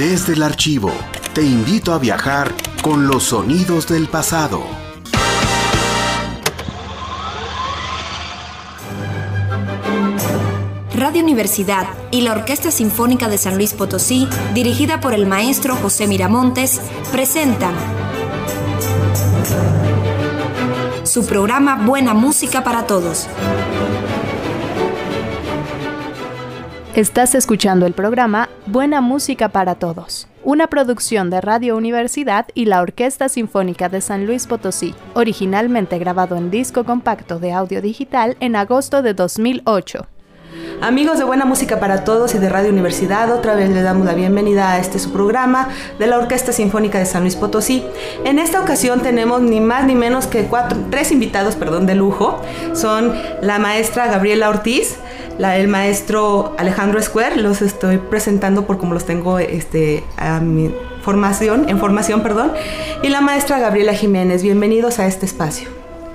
Desde el archivo, te invito a viajar con los sonidos del pasado. Radio Universidad y la Orquesta Sinfónica de San Luis Potosí, dirigida por el maestro José Miramontes, presentan su programa Buena Música para Todos. Estás escuchando el programa Buena Música para Todos, una producción de Radio Universidad y la Orquesta Sinfónica de San Luis Potosí, originalmente grabado en disco compacto de audio digital en agosto de 2008. Amigos de Buena Música para Todos y de Radio Universidad, otra vez le damos la bienvenida a este su programa de la Orquesta Sinfónica de San Luis Potosí. En esta ocasión tenemos ni más ni menos que cuatro, tres invitados perdón, de lujo. Son la maestra Gabriela Ortiz, el maestro Alejandro Escuer, los estoy presentando por como los tengo este, mi formación, en formación, perdón, y la maestra Gabriela Jiménez. Bienvenidos a este espacio.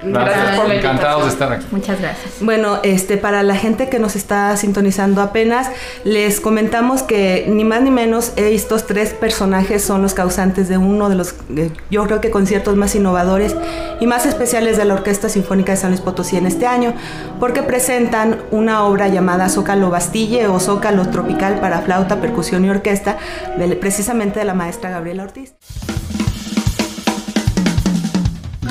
Gracias, por encantados de estar aquí. Muchas gracias. Bueno, este, para la gente que nos está sintonizando apenas, les comentamos que ni más ni menos estos tres personajes son los causantes de uno de los, yo creo que conciertos más innovadores y más especiales de la Orquesta Sinfónica de San Luis Potosí en este año, porque presentan una obra llamada Zócalo Bastille o Zócalo Tropical para flauta, percusión y orquesta, precisamente de la maestra Gabriela Ortiz.